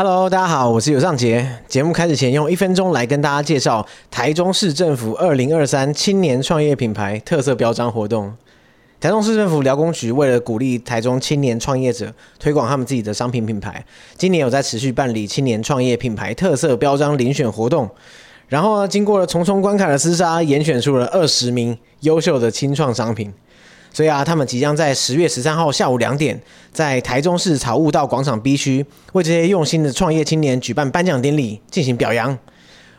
Hello，大家好，我是尤尚杰。节目开始前，用一分钟来跟大家介绍台中市政府二零二三青年创业品牌特色标章活动。台中市政府劳工局为了鼓励台中青年创业者推广他们自己的商品品牌，今年有在持续办理青年创业品牌特色标章遴选活动。然后呢，经过了重重关卡的厮杀，严选出了二十名优秀的青创商品。所以啊，他们即将在十月十三号下午两点，在台中市草悟道广场 B 区，为这些用心的创业青年举办颁奖典礼，进行表扬。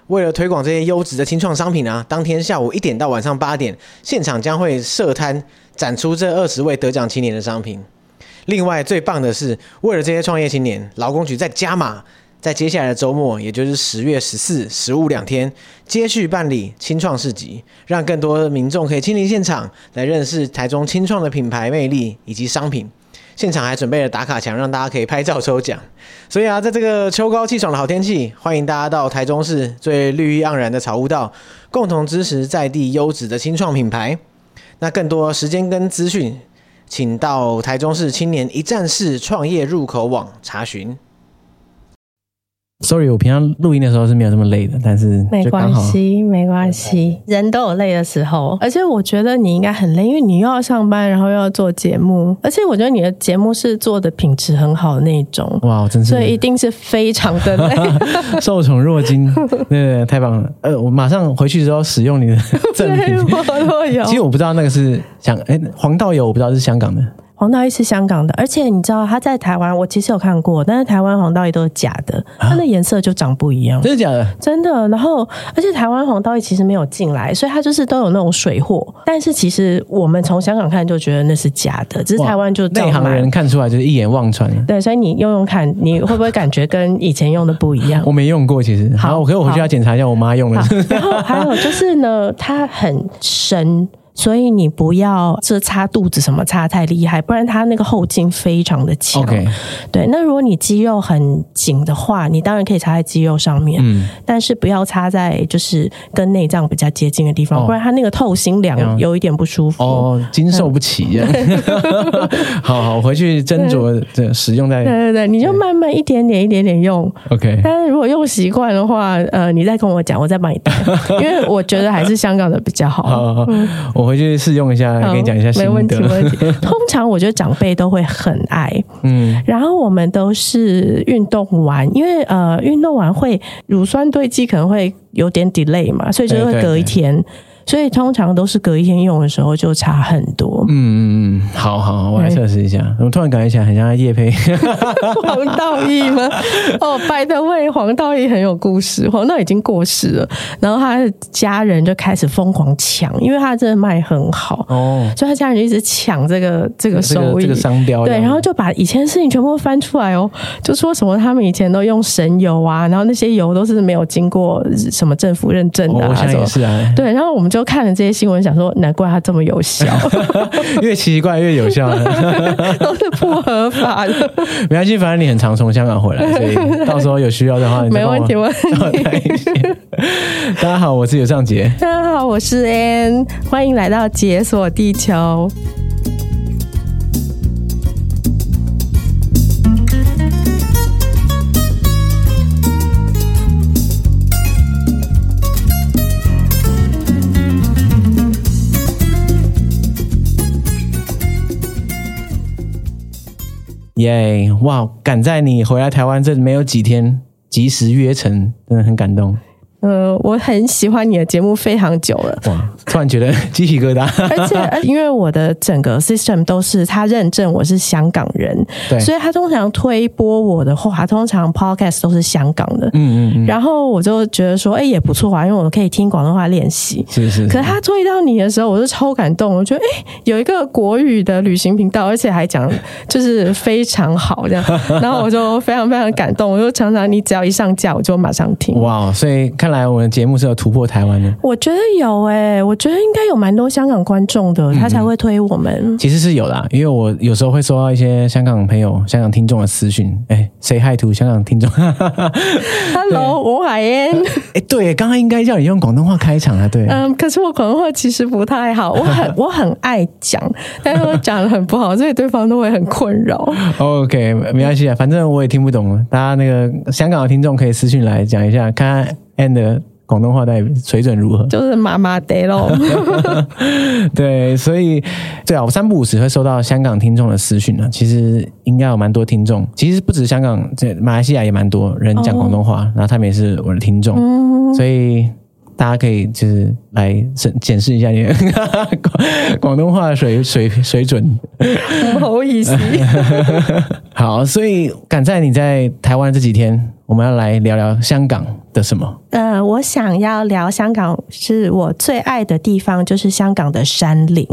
为了推广这些优质的青创商品啊，当天下午一点到晚上八点，现场将会设摊展出这二十位得奖青年的商品。另外，最棒的是，为了这些创业青年，劳工局在加码。在接下来的周末，也就是十月十四、十五两天，接续办理青创市集，让更多民众可以亲临现场，来认识台中青创的品牌魅力以及商品。现场还准备了打卡墙，让大家可以拍照抽奖。所以啊，在这个秋高气爽的好天气，欢迎大家到台中市最绿意盎然的草悟道，共同支持在地优质的青创品牌。那更多时间跟资讯，请到台中市青年一站式创业入口网查询。Sorry，我平常录音的时候是没有这么累的，但是没关系，没关系，人都有累的时候。而且我觉得你应该很累，因为你又要上班，然后又要做节目。而且我觉得你的节目是做的品质很好的那种，哇，真是，所以一定是非常的累，受宠若惊，对，对，太棒了。呃，我马上回去之后使用你的 赠品，其实我不知道那个是香，哎，黄道友我不知道是香港的。黄道益是香港的，而且你知道他在台湾，我其实有看过，但是台湾黄道益都是假的，它的颜色就长不一样。真的假的？真的。然后，而且台湾黄道益其实没有进来，所以它就是都有那种水货。但是其实我们从香港看就觉得那是假的，只是台湾就内行人看出来就是一眼望穿。对，所以你用用看，你会不会感觉跟以前用的不一样？我没用过，其实。好，我可我回去要检查一下我妈用的。然后还有就是呢，它很深。所以你不要这擦肚子什么擦太厉害，不然它那个后劲非常的强。对，那如果你肌肉很紧的话，你当然可以擦在肌肉上面，嗯，但是不要擦在就是跟内脏比较接近的地方，哦、不然它那个透心凉有一点不舒服。哦，经受不起。好 好，我回去斟酌这使用在。对对对，你就慢慢一点点一点点用。OK。但是如果用习惯的话，呃，你再跟我讲，我再帮你带，因为我觉得还是香港的比较好。好，好，嗯、我。回去试用一下，跟你讲一下心得。没问题，没问题。通常我觉得长辈都会很爱，嗯。然后我们都是运动完，因为呃，运动完会乳酸堆积，可能会有点 delay 嘛，所以就会隔一天。对对对所以通常都是隔一天用的时候就差很多。嗯嗯嗯，好好，我来测试一下。我突然感觉起来很像业配 黄道益吗？哦，by the way，黄道益很有故事。黄道已经过世了，然后他的家人就开始疯狂抢，因为他真的卖很好哦，所以他家人就一直抢这个这个收益、这个、这个商标。对，然后就把以前的事情全部翻出来哦，就说什么他们以前都用神油啊，然后那些油都是没有经过什么政府认证的、啊哦。我想也是啊。对，然后我们就。都看了这些新闻，想说难怪它这么有效，越奇怪越有效，都是不合法的。没关系，反正你很常从香港回来，所以 到时候有需要的话，没问题，没问题。大家好，我是尤尚杰。大家好，我是 Ann，欢迎来到解锁地球。耶！哇，赶在你回来台湾这没有几天，及时约成，真的很感动。呃，我很喜欢你的节目非常久了。哇，突然觉得鸡皮疙瘩。而且，因为我的整个 system 都是他认证我是香港人，对，所以他通常推播我的话，通常 podcast 都是香港的。嗯嗯嗯。然后我就觉得说，哎，也不错啊，因为我可以听广东话练习。是是。可是他推到你的时候，我就超感动。我觉得，哎，有一个国语的旅行频道，而且还讲就是非常好这样。然后我就非常非常感动。我就常常你只要一上架，我就马上听。哇，所以看。看来我们节目是有突破台湾的。我觉得有哎、欸，我觉得应该有蛮多香港观众的，他才会推我们。嗯、其实是有啦，因为我有时候会收到一些香港朋友、香港听众的私讯，哎，say hi to 香港听众。Hello，我海燕。哎，对，刚刚应该叫你用广东话开场啊，对。嗯，可是我广东话其实不太好，我很 我很爱讲，但是我讲的很不好，所以对方都会很困扰。OK，没关系啊，反正我也听不懂。大家那个香港的听众可以私讯来讲一下，看看的广东话带水准如何？就是麻麻的咯。对，所以对啊，我三不五时会收到香港听众的私讯呢。其实应该有蛮多听众，其实不止香港，这马来西亚也蛮多人讲广东话，哦、然后他们也是我的听众，嗯、所以。大家可以就是来检检视一下你的 广东话的水水水准，不好意思。好，所以赶在你在台湾这几天。我们要来聊聊香港的什么？呃，我想要聊香港是我最爱的地方，就是香港的山林。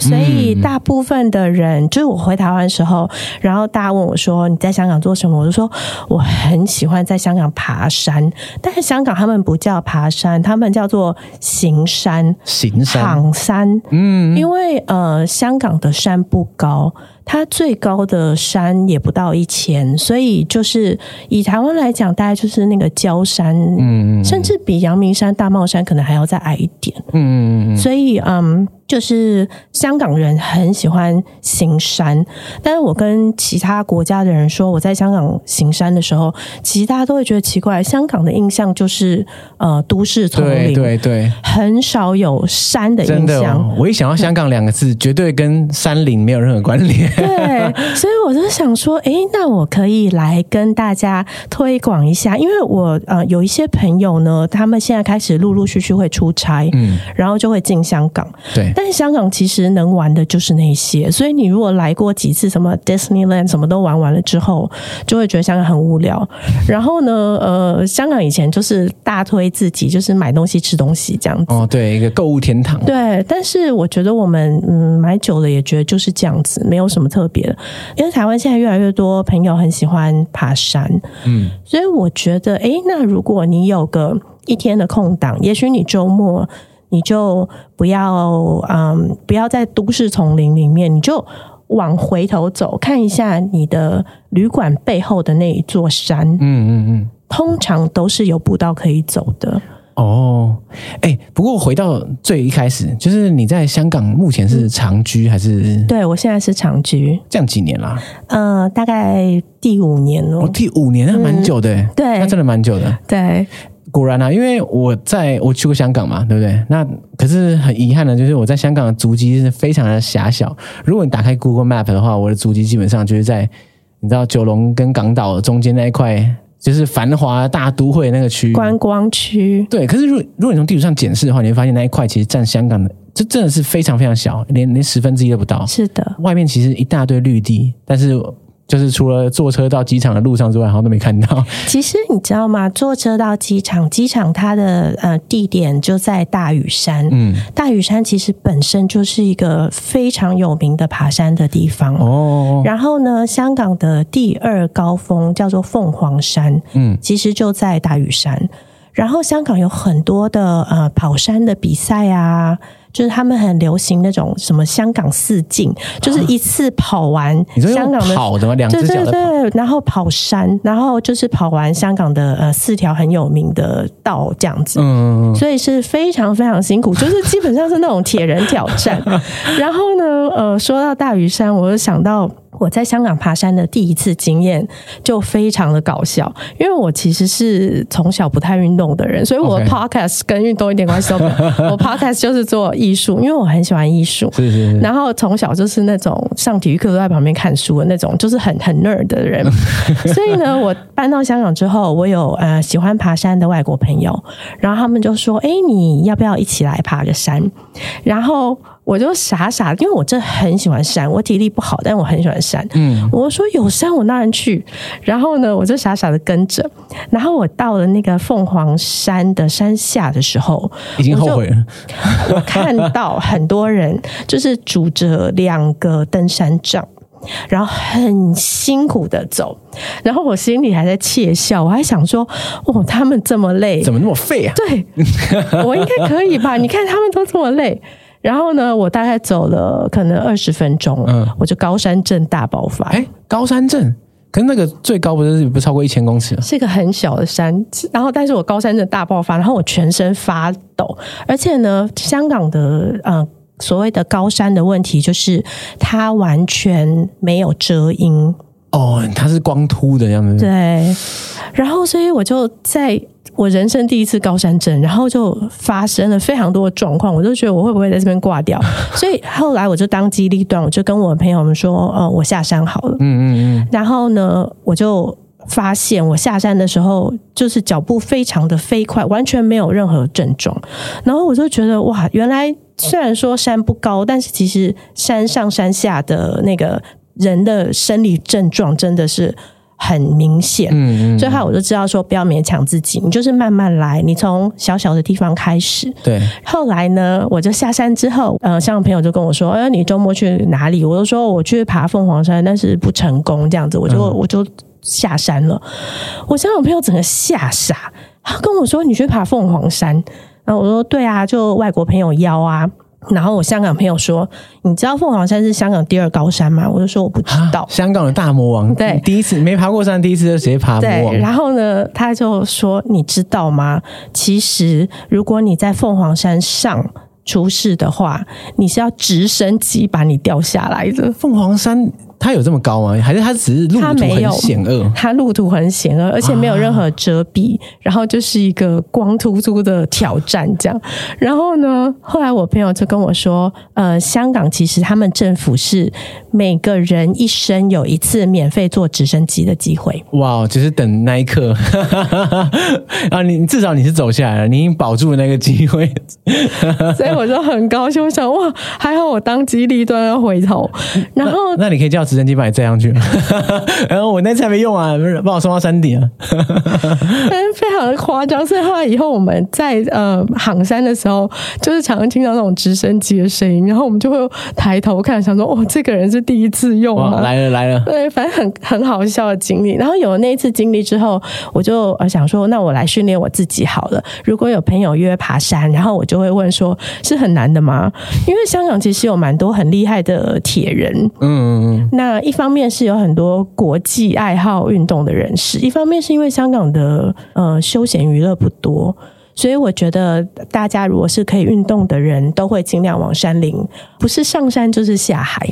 所以大部分的人，嗯、就是我回台湾的时候，然后大家问我说：“你在香港做什么？”我就说：“我很喜欢在香港爬山。”但是香港他们不叫爬山，他们叫做行山、行山、行山。嗯，因为呃，香港的山不高。它最高的山也不到一千，所以就是以台湾来讲，大概就是那个礁山，嗯，甚至比阳明山、大帽山可能还要再矮一点，嗯嗯，所以嗯。就是香港人很喜欢行山，但是我跟其他国家的人说我在香港行山的时候，其实大家都会觉得奇怪。香港的印象就是呃都市丛林，对对对，很少有山的印象。哦、我一想到香港两个字，绝对跟山林没有任何关联。对，所以我就想说，哎，那我可以来跟大家推广一下，因为我呃有一些朋友呢，他们现在开始陆陆续续会出差，嗯，然后就会进香港，对。但是香港其实能玩的就是那些，所以你如果来过几次什么 Disneyland 什么都玩完了之后，就会觉得香港很无聊。然后呢，呃，香港以前就是大推自己就是买东西吃东西这样子。哦，对，一个购物天堂。对，但是我觉得我们嗯买久了也觉得就是这样子，没有什么特别的。因为台湾现在越来越多朋友很喜欢爬山，嗯，所以我觉得，哎，那如果你有个一天的空档，也许你周末。你就不要嗯，不要在都市丛林里面，你就往回头走，看一下你的旅馆背后的那一座山。嗯嗯嗯，通常都是有步道可以走的。哦，哎，不过回到最一开始，就是你在香港目前是长居还是？对，我现在是长居，这样几年啦？呃，大概第五年了。哦，第五年，那蛮久的。嗯，对，那真的蛮久的。对。果然啊，因为我在我去过香港嘛，对不对？那可是很遗憾的，就是我在香港的足迹是非常的狭小。如果你打开 Google Map 的话，我的足迹基本上就是在你知道九龙跟港岛中间那一块，就是繁华大都会那个区域，观光区。对，可是如果如果你从地图上检视的话，你会发现那一块其实占香港的，这真的是非常非常小，连连十分之一都不到。是的，外面其实一大堆绿地，但是。就是除了坐车到机场的路上之外，好像都没看到。其实你知道吗？坐车到机场，机场它的呃地点就在大屿山。嗯，大屿山其实本身就是一个非常有名的爬山的地方。哦。然后呢，香港的第二高峰叫做凤凰山。嗯，其实就在大屿山。然后香港有很多的呃跑山的比赛啊。就是他们很流行那种什么香港四径，就是一次跑完香港的跑的吗？两只脚的跑。对对对，然后跑山，然后就是跑完香港的呃四条很有名的道这样子。嗯，所以是非常非常辛苦，就是基本上是那种铁人挑战。然后呢，呃，说到大屿山，我就想到。我在香港爬山的第一次经验就非常的搞笑，因为我其实是从小不太运动的人，所以我的 podcast 跟运动一点关系都没有。我 podcast 就是做艺术，因为我很喜欢艺术。是是是。然后从小就是那种上体育课都在旁边看书的那种，就是很很 nerd 的人。所以呢，我搬到香港之后，我有呃喜欢爬山的外国朋友，然后他们就说：“哎，你要不要一起来爬个山？”然后。我就傻傻，因为我真的很喜欢山，我体力不好，但我很喜欢山。嗯，我说有山我当然去。然后呢，我就傻傻的跟着。然后我到了那个凤凰山的山下的时候，已经后悔了。我，我看到很多人 就是拄着两个登山杖。然后很辛苦的走，然后我心里还在窃笑，我还想说，哦，他们这么累，怎么那么废啊？对，我应该可以吧？你看他们都这么累，然后呢，我大概走了可能二十分钟，嗯，我就高山症大爆发。哎，高山症，可是那个最高不是不超过一千公尺？是一个很小的山，然后但是我高山症大爆发，然后我全身发抖，而且呢，香港的嗯。所谓的高山的问题，就是它完全没有遮阴哦，它是光秃的样子。对，然后所以我就在我人生第一次高山症，然后就发生了非常多的状况，我就觉得我会不会在这边挂掉？所以后来我就当机立断，我就跟我的朋友们说：“呃，我下山好了。”嗯嗯嗯。然后呢，我就。发现我下山的时候，就是脚步非常的飞快，完全没有任何症状。然后我就觉得哇，原来虽然说山不高，但是其实山上山下的那个人的生理症状真的是很明显。嗯嗯。最后我就知道说，不要勉强自己，你就是慢慢来，你从小小的地方开始。对。后来呢，我就下山之后，呃，像朋友就跟我说：“哎，你周末去哪里？”我就说：“我去爬凤凰山，但是不成功。”这样子，我就、嗯、我就。下山了，我香港朋友整个吓傻，他跟我说：“你去爬凤凰山？”然后我说：“对啊，就外国朋友邀啊。”然后我香港朋友说：“你知道凤凰山是香港第二高山吗？”我就说：“我不知道。”香港的大魔王，对，第一次没爬过山，第一次就直接爬魔王。对，然后呢，他就说：“你知道吗？其实如果你在凤凰山上出事的话，你是要直升机把你吊下来的。”凤凰山。它有这么高吗？还是它只是路途很险恶？它路途很险恶，而且没有任何遮蔽，啊、然后就是一个光秃秃的挑战这样。然后呢，后来我朋友就跟我说，呃，香港其实他们政府是每个人一生有一次免费坐直升机的机会。哇，就是等那一刻 啊！你至少你是走下来了，你已经保住了那个机会，所以我就很高兴。我想哇，还好我当机立断要回头。然后那，那你可以叫。直升机把你载上去，然后我那次还没用啊，把我送到山顶啊，非常的夸张。所以后来以后我们在呃航山的时候，就是常常听到那种直升机的声音，然后我们就会抬头看，想说哦，这个人是第一次用啊，来了来了，对，反正很很好笑的经历。然后有了那一次经历之后，我就想说，那我来训练我自己好了。如果有朋友约爬山，然后我就会问说，是很难的吗？因为香港其实有蛮多很厉害的铁人，嗯嗯嗯。那一方面是有很多国际爱好运动的人士，一方面是因为香港的呃休闲娱乐不多，所以我觉得大家如果是可以运动的人，都会尽量往山林，不是上山就是下海。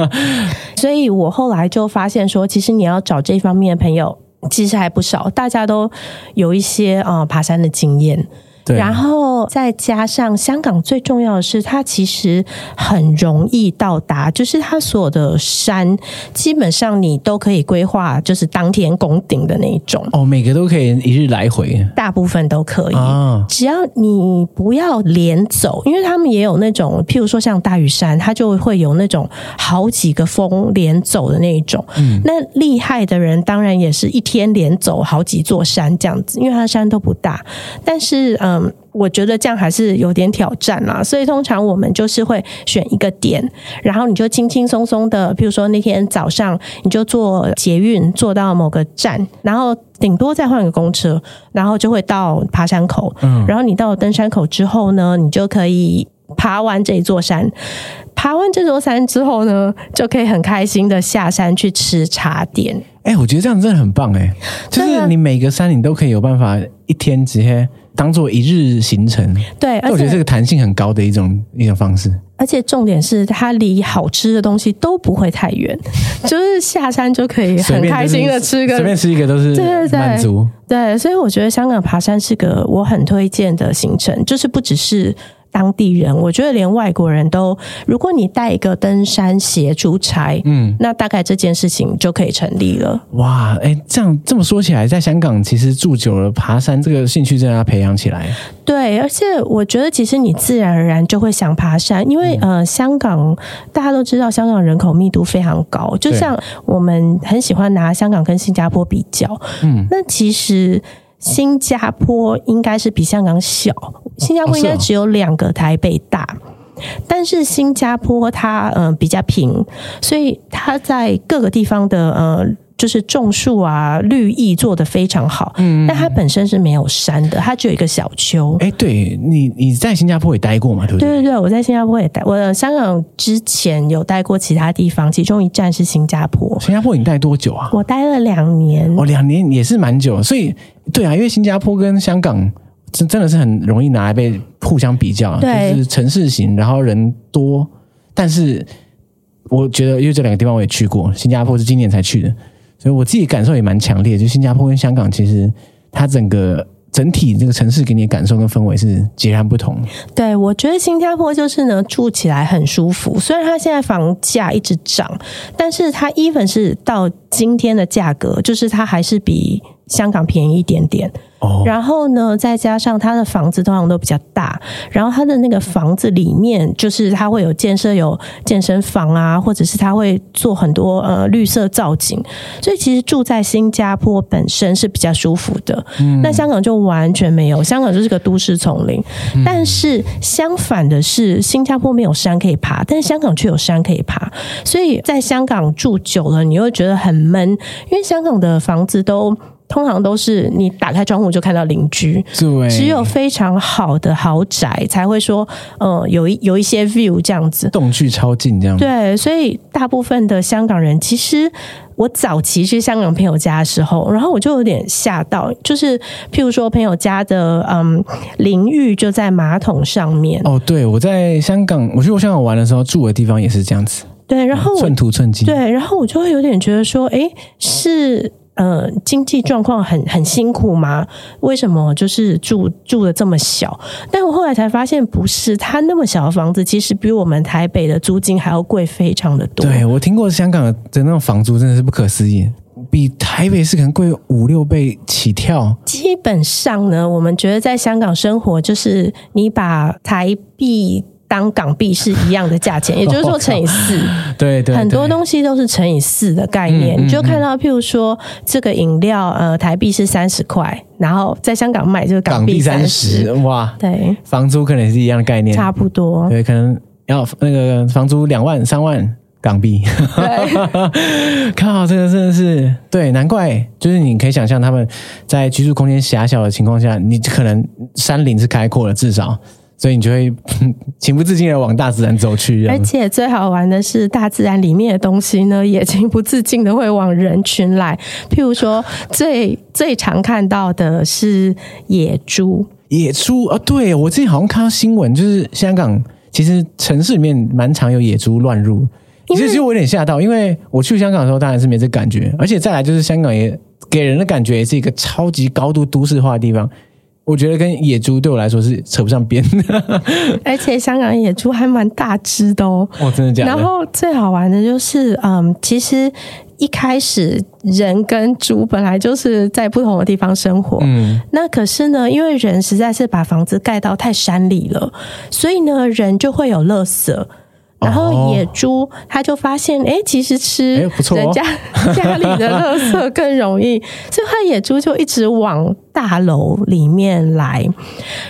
所以我后来就发现说，其实你要找这方面的朋友，其实还不少，大家都有一些啊、爬山的经验。对然后再加上香港最重要的是，它其实很容易到达，就是它所有的山基本上你都可以规划，就是当天攻顶的那一种。哦，每个都可以一日来回，大部分都可以。啊，只要你不要连走，因为他们也有那种，譬如说像大屿山，它就会有那种好几个峰连走的那一种。嗯，那厉害的人当然也是一天连走好几座山这样子，因为它的山都不大，但是嗯。嗯，我觉得这样还是有点挑战啦，所以通常我们就是会选一个点，然后你就轻轻松松的，比如说那天早上你就坐捷运坐到某个站，然后顶多再换个公车，然后就会到爬山口。嗯，然后你到了登山口之后呢，你就可以爬完这一座山，爬完这座山之后呢，就可以很开心的下山去吃茶点。哎、欸，我觉得这样真的很棒哎、欸，就是你每个山你都可以有办法一天直接。当做一日行程，对，而且我觉得这个弹性很高的一种一种方式。而且重点是，它离好吃的东西都不会太远，就是下山就可以很开心的吃个，随便吃一个都是满足。对，对，对，所以我觉得香港爬山是个我很推荐的行程，就是不只是。当地人，我觉得连外国人都，如果你带一个登山鞋出差，嗯，那大概这件事情就可以成立了。哇，哎，这样这么说起来，在香港其实住久了，爬山这个兴趣真的要培养起来。对，而且我觉得其实你自然而然就会想爬山，因为、嗯、呃，香港大家都知道，香港人口密度非常高，就像我们很喜欢拿香港跟新加坡比较，嗯，那其实。新加坡应该是比香港小，新加坡应该只有两个台北大，但是新加坡它嗯、呃、比较平，所以它在各个地方的呃。就是种树啊，绿意做的非常好。嗯，但它本身是没有山的，它只有一个小丘。哎，对你，你在新加坡也待过嘛？对不对？对对对，我在新加坡也待。我香港之前有待过其他地方，其中一站是新加坡。新加坡你待多久啊？我待了两年。哦，两年也是蛮久。所以，对啊，因为新加坡跟香港真真的是很容易拿来被互相比较。对，就是城市型，然后人多。但是，我觉得因为这两个地方我也去过，新加坡是今年才去的。所以我自己感受也蛮强烈，就新加坡跟香港，其实它整个整体这个城市给你的感受跟氛围是截然不同。对，我觉得新加坡就是呢，住起来很舒服，虽然它现在房价一直涨，但是它 even 是到今天的价格，就是它还是比香港便宜一点点。然后呢，再加上它的房子通常都比较大，然后它的那个房子里面，就是它会有建设有健身房啊，或者是它会做很多呃绿色造景，所以其实住在新加坡本身是比较舒服的。嗯，那香港就完全没有，香港就是个都市丛林。嗯，但是相反的是，新加坡没有山可以爬，但是香港却有山可以爬，所以在香港住久了，你会觉得很闷，因为香港的房子都。通常都是你打开窗户就看到邻居，对，只有非常好的豪宅才会说，呃，有一有一些 view 这样子，栋距超近这样。对，所以大部分的香港人，其实我早期去香港朋友家的时候，然后我就有点吓到，就是譬如说朋友家的嗯淋浴就在马桶上面。哦，对，我在香港，我去过香港玩的时候住的地方也是这样子。对，然后寸土寸金。对，然后我就会有点觉得说，哎，是。呃，经济状况很很辛苦吗？为什么就是住住的这么小？但我后来才发现，不是，他那么小的房子，其实比我们台北的租金还要贵，非常的多。对，我听过香港的那种房租，真的是不可思议，比台北是可能贵五六倍起跳。基本上呢，我们觉得在香港生活，就是你把台币。当港币是一样的价钱，也就是说乘以四。对对，很多东西都是乘以四的概念。你就看到，譬如说这个饮料，呃，台币是三十块，然后在香港卖就是港币三十。哇，对，房租可能也是一样的概念，差不多。对，可能要那个房租两万、三万港币。对，看好这个真的是对，难怪就是你可以想象他们在居住空间狭小的情况下，你可能山林是开阔的，至少。所以你就会 情不自禁的往大自然走去，而且最好玩的是，大自然里面的东西呢，也情不自禁的会往人群来。譬如说，最最常看到的是野猪。野猪啊，对，我之前好像看到新闻，就是香港其实城市里面蛮常有野猪乱入。其实我有点吓到，因为我去香港的时候当然是没这感觉，而且再来就是香港也给人的感觉也是一个超级高度都市化的地方。我觉得跟野猪对我来说是扯不上边的，而且香港野猪还蛮大只的哦。哦，真的假的？然后最好玩的就是，嗯，其实一开始人跟猪本来就是在不同的地方生活，嗯，那可是呢，因为人实在是把房子盖到太山里了，所以呢，人就会有垃圾。然后野猪他就发现，哎，其实吃人家 家里的垃圾更容易，所以他野猪就一直往大楼里面来，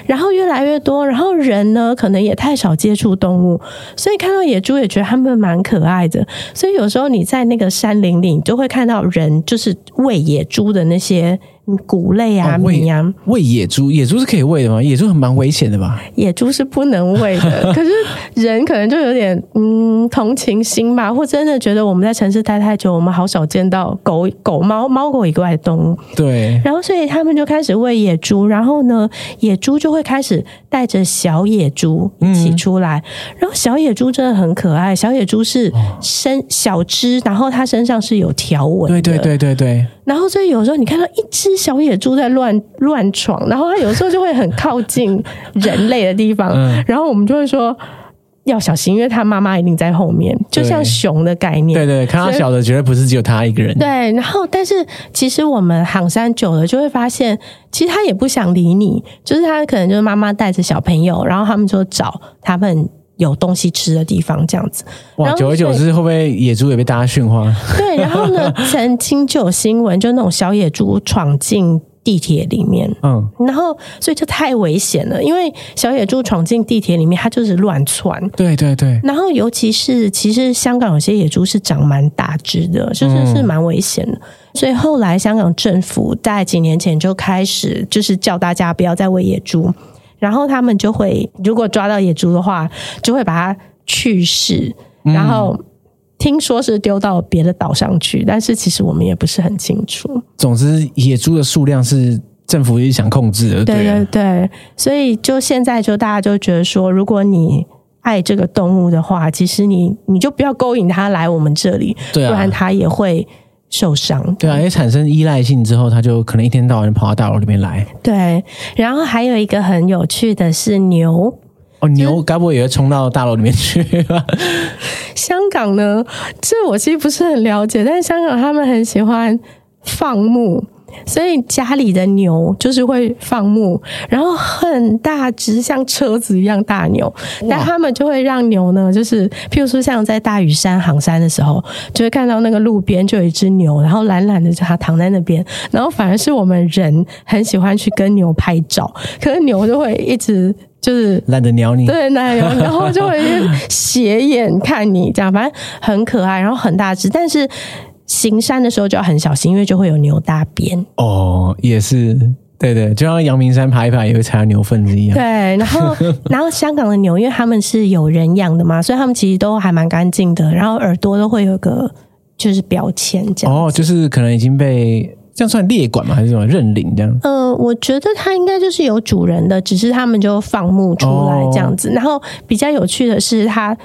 然后越来越多，然后人呢可能也太少接触动物，所以看到野猪也觉得他们蛮可爱的，所以有时候你在那个山林里，你就会看到人就是喂野猪的那些。谷类啊，米啊，喂野猪，野猪是可以喂的吗？野猪很蛮危险的吧？野猪是不能喂的，可是人可能就有点嗯同情心吧，或真的觉得我们在城市待太久，我们好少见到狗狗猫猫狗以外的动物。对，然后所以他们就开始喂野猪，然后呢，野猪就会开始带着小野猪一起出来，嗯、然后小野猪真的很可爱，小野猪是身小只，然后它身上是有条纹的，对对对对对。然后，所以有时候你看到一只小野猪在乱乱闯，然后它有时候就会很靠近人类的地方，嗯、然后我们就会说要小心，因为它妈妈一定在后面，就像熊的概念。对对，看到小的绝对不是只有它一个人。对，然后但是其实我们行山久了，就会发现，其实它也不想理你，就是它可能就是妈妈带着小朋友，然后他们就找他们。有东西吃的地方，这样子。哇，久而久之，会不会野猪也被大家驯化？对，然后呢，曾经就有新闻，就那种小野猪闯进地铁里面，嗯，然后所以就太危险了，因为小野猪闯进地铁里面，它就是乱窜，对对对。然后尤其是其实香港有些野猪是长蛮大只的，就是是蛮危险的。嗯、所以后来香港政府在几年前就开始就是叫大家不要再喂野猪，然后他们就会如果抓到野猪的话，就会把它去世，然后。听说是丢到别的岛上去，但是其实我们也不是很清楚。总之，野猪的数量是政府一直想控制的。对对对，所以就现在就大家就觉得说，如果你爱这个动物的话，其实你你就不要勾引它来我们这里，不然它也会受伤。对啊，也产生依赖性之后，他就可能一天到晚跑到大楼里面来。对，然后还有一个很有趣的是牛。哦，牛该不会也会冲到大楼里面去吧？香港呢，这我其实不是很了解，但是香港他们很喜欢放牧，所以家里的牛就是会放牧，然后很大只，像车子一样大牛，但他们就会让牛呢，就是譬如说像在大屿山行山的时候，就会看到那个路边就有一只牛，然后懒懒的就它躺在那边，然后反而是我们人很喜欢去跟牛拍照，可是牛就会一直。就是懒得鸟你，对，懒得鸟你，然后就会斜眼看你，这样反正很可爱，然后很大只，但是行山的时候就要很小心，因为就会有牛大便。哦，也是，对对，就像阳明山爬一爬也会踩到牛粪子一样。对，然后 然后香港的牛，因为他们是有人养的嘛，所以他们其实都还蛮干净的，然后耳朵都会有个就是标签这样。哦，就是可能已经被。这样算猎管吗？还是什么认领这样？呃，我觉得它应该就是有主人的，只是他们就放牧出来这样子。哦、然后比较有趣的是，它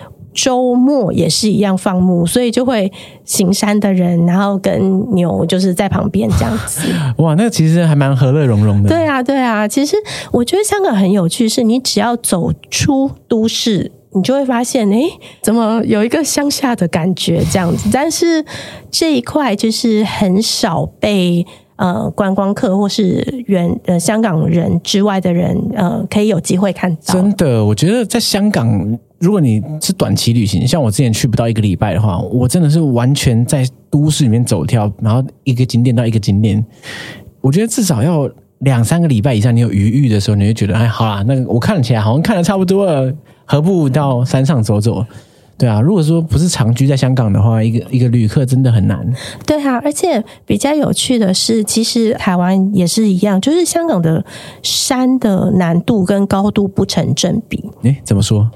周末也是一样放牧，所以就会行山的人，然后跟牛就是在旁边这样子。哇，那其实还蛮和乐融融的。对啊，对啊。其实我觉得香港很有趣，是你只要走出都市。你就会发现，哎，怎么有一个乡下的感觉这样子？但是这一块就是很少被呃观光客或是原呃香港人之外的人呃可以有机会看到。真的，我觉得在香港，如果你是短期旅行，像我之前去不到一个礼拜的话，我真的是完全在都市里面走跳，然后一个景点到一个景点，我觉得至少要两三个礼拜以上，你有余裕的时候，你会觉得，哎，好啦，那个我看起来好像看的差不多了。何不到山上走走？对啊，如果说不是长居在香港的话，一个一个旅客真的很难。对啊，而且比较有趣的是，其实台湾也是一样，就是香港的山的难度跟高度不成正比。诶，怎么说？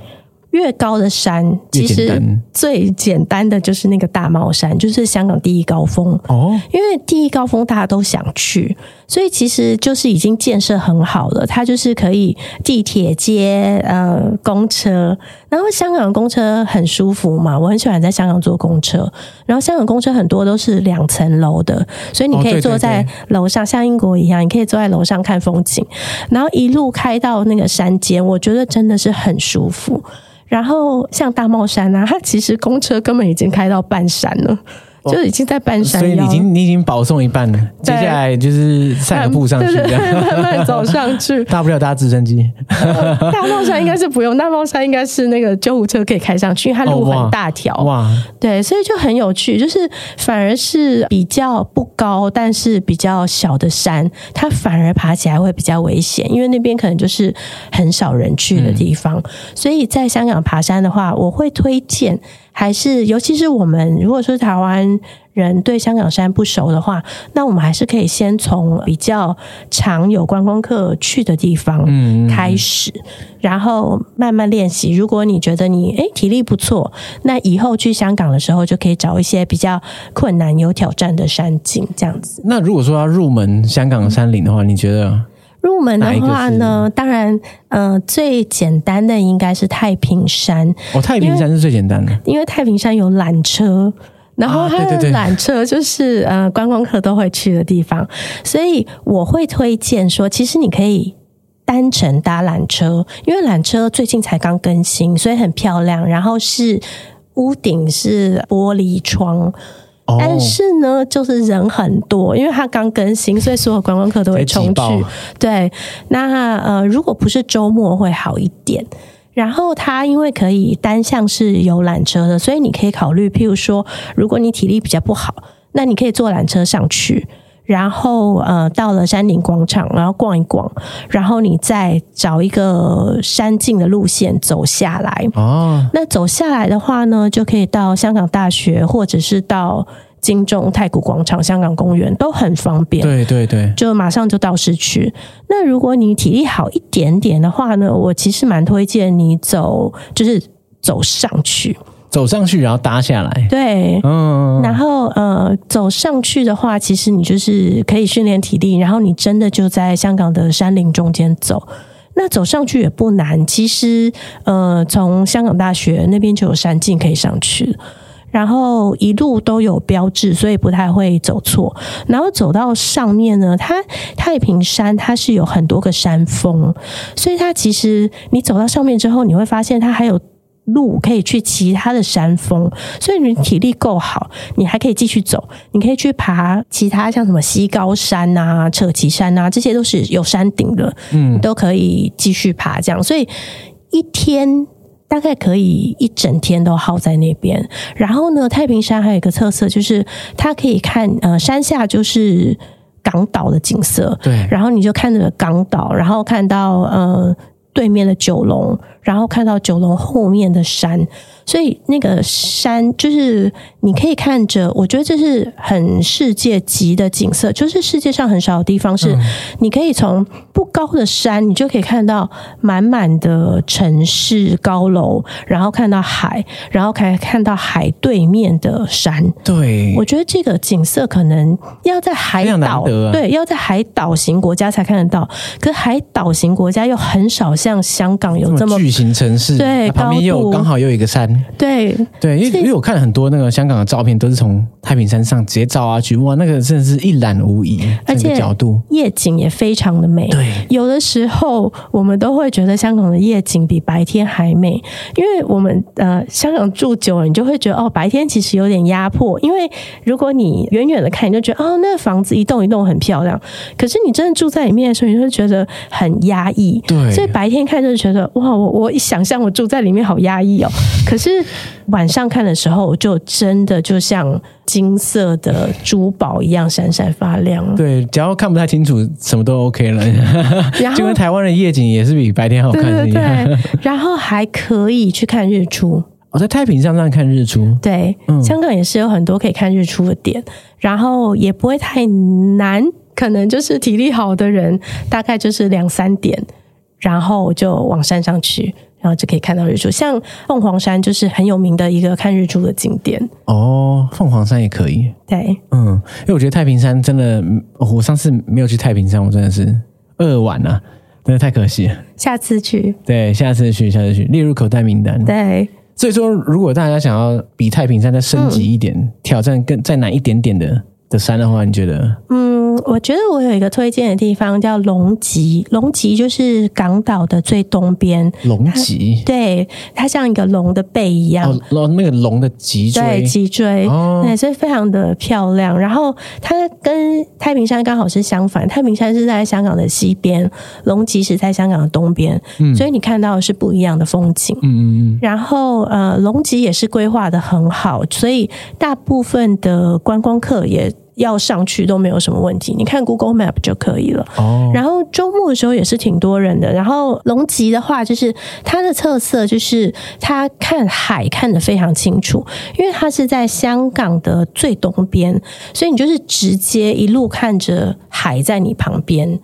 越高的山，其实最简单的就是那个大帽山，就是香港第一高峰哦。因为第一高峰大家都想去，所以其实就是已经建设很好了。它就是可以地铁接呃公车，然后香港公车很舒服嘛，我很喜欢在香港坐公车。然后香港公车很多都是两层楼的，所以你可以坐在楼上，像英国一样，你可以坐在楼上看风景，然后一路开到那个山间，我觉得真的是很舒服。然后像大帽山啊，它其实公车根本已经开到半山了。就已经在半山，所以你已经你已经保送一半了，接下来就是散个步上去，慢慢 走上去。大不了搭直升机。大帽山应该是不用，大帽山应该是那个救护车可以开上去，因为它路很大条。哇，对，所以就很有趣，就是反而是比较不高，但是比较小的山，它反而爬起来会比较危险，因为那边可能就是很少人去的地方。嗯、所以在香港爬山的话，我会推荐。还是，尤其是我们如果说台湾人对香港山不熟的话，那我们还是可以先从比较常有观光客去的地方开始，然后慢慢练习。如果你觉得你诶体力不错，那以后去香港的时候就可以找一些比较困难、有挑战的山景这样子。那如果说要入门香港山林的话，你觉得？入门的话呢，当然，呃，最简单的应该是太平山。哦，太平山是最简单的，因为太平山有缆车，然后它的缆车就是呃观光客都会去的地方，所以我会推荐说，其实你可以单程搭缆车，因为缆车最近才刚更新，所以很漂亮，然后是屋顶是玻璃窗。但是呢，就是人很多，因为它刚更新，所以所有观光客都会冲去。对，那呃，如果不是周末会好一点。然后它因为可以单向是有缆车的，所以你可以考虑，譬如说，如果你体力比较不好，那你可以坐缆车上去。然后呃，到了山顶广场，然后逛一逛，然后你再找一个山径的路线走下来。哦，那走下来的话呢，就可以到香港大学，或者是到金钟太古广场、香港公园，都很方便。对对对，就马上就到市区。那如果你体力好一点点的话呢，我其实蛮推荐你走，就是走上去。走上去，然后搭下来。对，嗯，然后呃，走上去的话，其实你就是可以训练体力，然后你真的就在香港的山林中间走。那走上去也不难，其实呃，从香港大学那边就有山径可以上去，然后一路都有标志，所以不太会走错。然后走到上面呢，它太平山它是有很多个山峰，所以它其实你走到上面之后，你会发现它还有。路可以去其他的山峰，所以你体力够好，你还可以继续走。你可以去爬其他像什么西高山啊、扯旗山啊，这些都是有山顶的，嗯，都可以继续爬。这样，所以一天大概可以一整天都耗在那边。然后呢，太平山还有一个特色就是它可以看呃山下就是港岛的景色，对，然后你就看着港岛，然后看到呃对面的九龙。然后看到九龙后面的山，所以那个山就是你可以看着，我觉得这是很世界级的景色，就是世界上很少的地方是你可以从不高的山，你就可以看到满满的城市高楼，然后看到海，然后可以看到海对面的山。对，我觉得这个景色可能要在海岛，对，要在海岛型国家才看得到，可是海岛型国家又很少像香港有这么。形城市对，旁边又刚好又有一个山，对。对，因为因为我看了很多那个香港的照片，都是从太平山上直接照下去，哇，那个真的是一览无遗，而且角度。夜景也非常的美。对，有的时候我们都会觉得香港的夜景比白天还美，因为我们呃香港住久了，你就会觉得哦，白天其实有点压迫，因为如果你远远的看，你就觉得哦，那个房子一栋一栋很漂亮，可是你真的住在里面的时候，你就会觉得很压抑。对，所以白天看就是觉得哇，我我。我一想象我住在里面好压抑哦，可是晚上看的时候，就真的就像金色的珠宝一样闪闪发亮。对，只要看不太清楚，什么都 OK 了。然后就跟台湾的夜景也是比白天好看的。对对对，然后还可以去看日出。我、哦、在太平山上看日出。对，嗯、香港也是有很多可以看日出的点，然后也不会太难，可能就是体力好的人，大概就是两三点。然后就往山上去，然后就可以看到日出。像凤凰山就是很有名的一个看日出的景点。哦，凤凰山也可以。对，嗯，因为我觉得太平山真的，我上次没有去太平山，我真的是扼腕啊，真的太可惜了。下次去，对，下次去，下次去，列入口袋名单。对，所以说，如果大家想要比太平山再升级一点，嗯、挑战更再难一点点的的山的话，你觉得？嗯。我觉得我有一个推荐的地方叫龙脊，龙脊就是港岛的最东边。龙脊，对，它像一个龙的背一样。哦，那个龙的脊椎，对，脊椎，哦，所以非常的漂亮。然后它跟太平山刚好是相反，太平山是在香港的西边，龙脊是在香港的东边，嗯，所以你看到的是不一样的风景。嗯嗯嗯。然后呃，龙脊也是规划的很好，所以大部分的观光客也。要上去都没有什么问题，你看 Google Map 就可以了。哦，然后周末的时候也是挺多人的。然后龙脊的话，就是它的特色就是它看海看得非常清楚，因为它是在香港的最东边，所以你就是直接一路看着海在你旁边。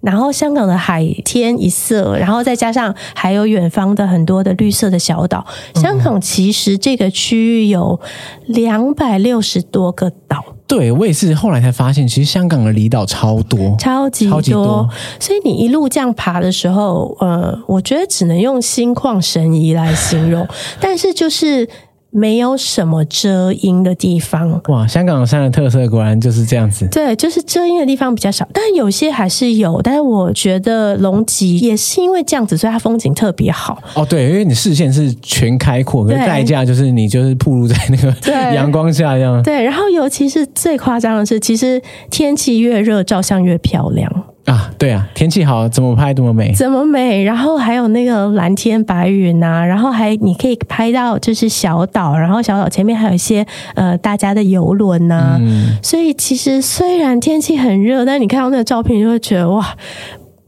然后香港的海天一色，然后再加上还有远方的很多的绿色的小岛。香港其实这个区域有两百六十多个岛。对，我也是后来才发现，其实香港的离岛超多，超级多，超级多。所以你一路这样爬的时候，呃，我觉得只能用心旷神怡来形容。但是就是。没有什么遮阴的地方。哇，香港山的特色果然就是这样子。对，就是遮阴的地方比较少，但有些还是有。但是我觉得龙脊也是因为这样子，所以它风景特别好。哦，对，因为你视线是全开阔，可是代价就是你就是暴露在那个 阳光下这样。对，然后尤其是最夸张的是，其实天气越热，照相越漂亮。啊，对啊，天气好怎么拍怎么美，怎么美。然后还有那个蓝天白云啊，然后还你可以拍到就是小岛，然后小岛前面还有一些呃大家的游轮呐、啊。嗯，所以其实虽然天气很热，但你看到那个照片，你就会觉得哇，